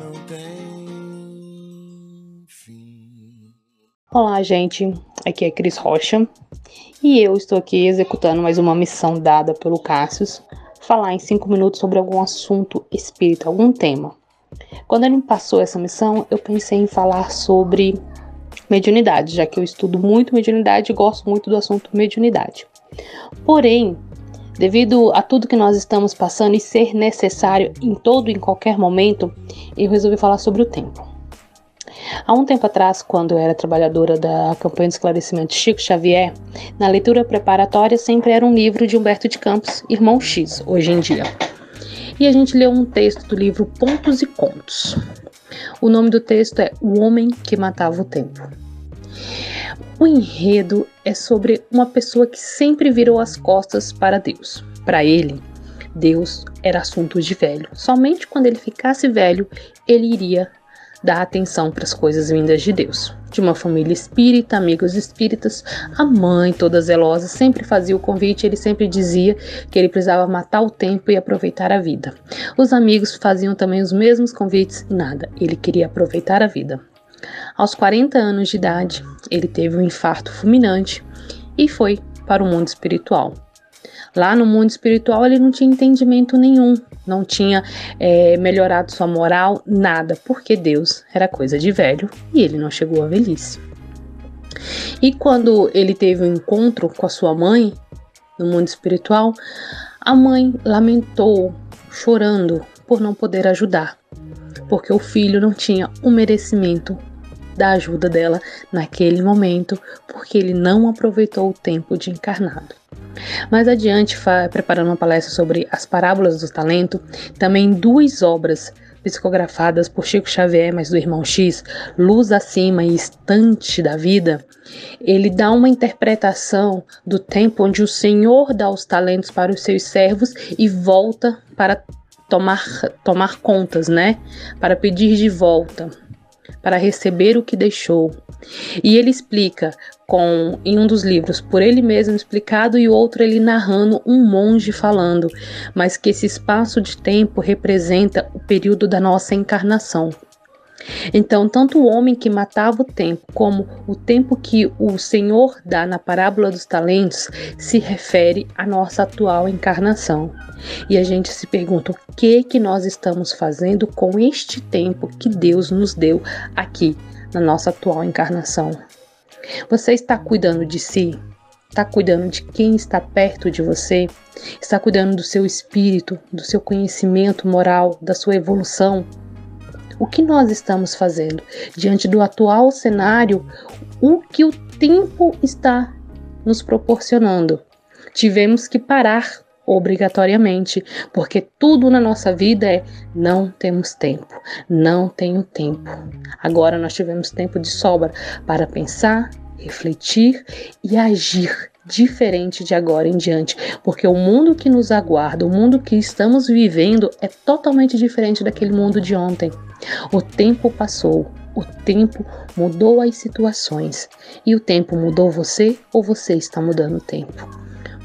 não tem fim. Olá, gente. Aqui é Cris Rocha e eu estou aqui executando mais uma missão dada pelo Cassius, falar em cinco minutos sobre algum assunto espírita, algum tema. Quando ele me passou essa missão, eu pensei em falar sobre mediunidade, já que eu estudo muito mediunidade e gosto muito do assunto mediunidade. Porém, devido a tudo que nós estamos passando e ser necessário em todo e em qualquer momento, eu resolvi falar sobre o tempo. Há um tempo atrás, quando eu era trabalhadora da campanha de esclarecimento Chico Xavier, na leitura preparatória sempre era um livro de Humberto de Campos, Irmão X, hoje em dia. E a gente leu um texto do livro Pontos e Contos. O nome do texto é O Homem que Matava o Tempo. O enredo é sobre uma pessoa que sempre virou as costas para Deus. Para ele, Deus era assunto de velho. Somente quando ele ficasse velho, ele iria dar atenção para as coisas vindas de Deus. De uma família espírita, amigos espíritas, a mãe, toda zelosa, sempre fazia o convite, ele sempre dizia que ele precisava matar o tempo e aproveitar a vida. Os amigos faziam também os mesmos convites nada, ele queria aproveitar a vida. Aos 40 anos de idade, ele teve um infarto fulminante e foi para o mundo espiritual. Lá no mundo espiritual ele não tinha entendimento nenhum, não tinha é, melhorado sua moral, nada, porque Deus era coisa de velho e ele não chegou à velhice. E quando ele teve um encontro com a sua mãe no mundo espiritual, a mãe lamentou, chorando por não poder ajudar, porque o filho não tinha o merecimento da ajuda dela naquele momento, porque ele não aproveitou o tempo de encarnado. Mais adiante, preparando uma palestra sobre as parábolas do talento, também duas obras psicografadas por Chico Xavier, mas do irmão X, Luz Acima e Estante da Vida, ele dá uma interpretação do tempo onde o Senhor dá os talentos para os seus servos e volta para tomar, tomar contas, né? Para pedir de volta para receber o que deixou. E ele explica com em um dos livros por ele mesmo explicado e outro ele narrando um monge falando, mas que esse espaço de tempo representa o período da nossa encarnação. Então, tanto o homem que matava o tempo, como o tempo que o Senhor dá na parábola dos talentos, se refere à nossa atual encarnação. E a gente se pergunta o que que nós estamos fazendo com este tempo que Deus nos deu aqui na nossa atual encarnação. Você está cuidando de si? Está cuidando de quem está perto de você? Está cuidando do seu espírito, do seu conhecimento moral, da sua evolução? O que nós estamos fazendo diante do atual cenário? O que o tempo está nos proporcionando? Tivemos que parar obrigatoriamente, porque tudo na nossa vida é não temos tempo, não tenho tempo. Agora nós tivemos tempo de sobra para pensar, refletir e agir diferente de agora em diante, porque o mundo que nos aguarda, o mundo que estamos vivendo é totalmente diferente daquele mundo de ontem. O tempo passou, o tempo mudou as situações e o tempo mudou você ou você está mudando o tempo.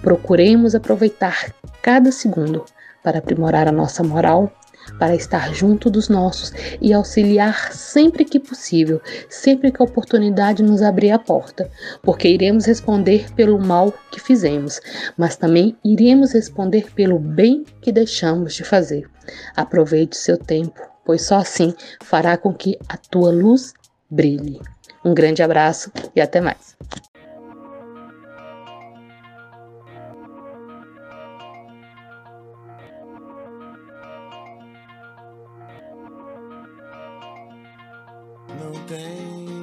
Procuremos aproveitar cada segundo para aprimorar a nossa moral, para estar junto dos nossos e auxiliar sempre que possível, sempre que a oportunidade nos abrir a porta, porque iremos responder pelo mal que fizemos, mas também iremos responder pelo bem que deixamos de fazer. Aproveite seu tempo, pois só assim fará com que a tua luz brilhe. Um grande abraço e até mais. Não tem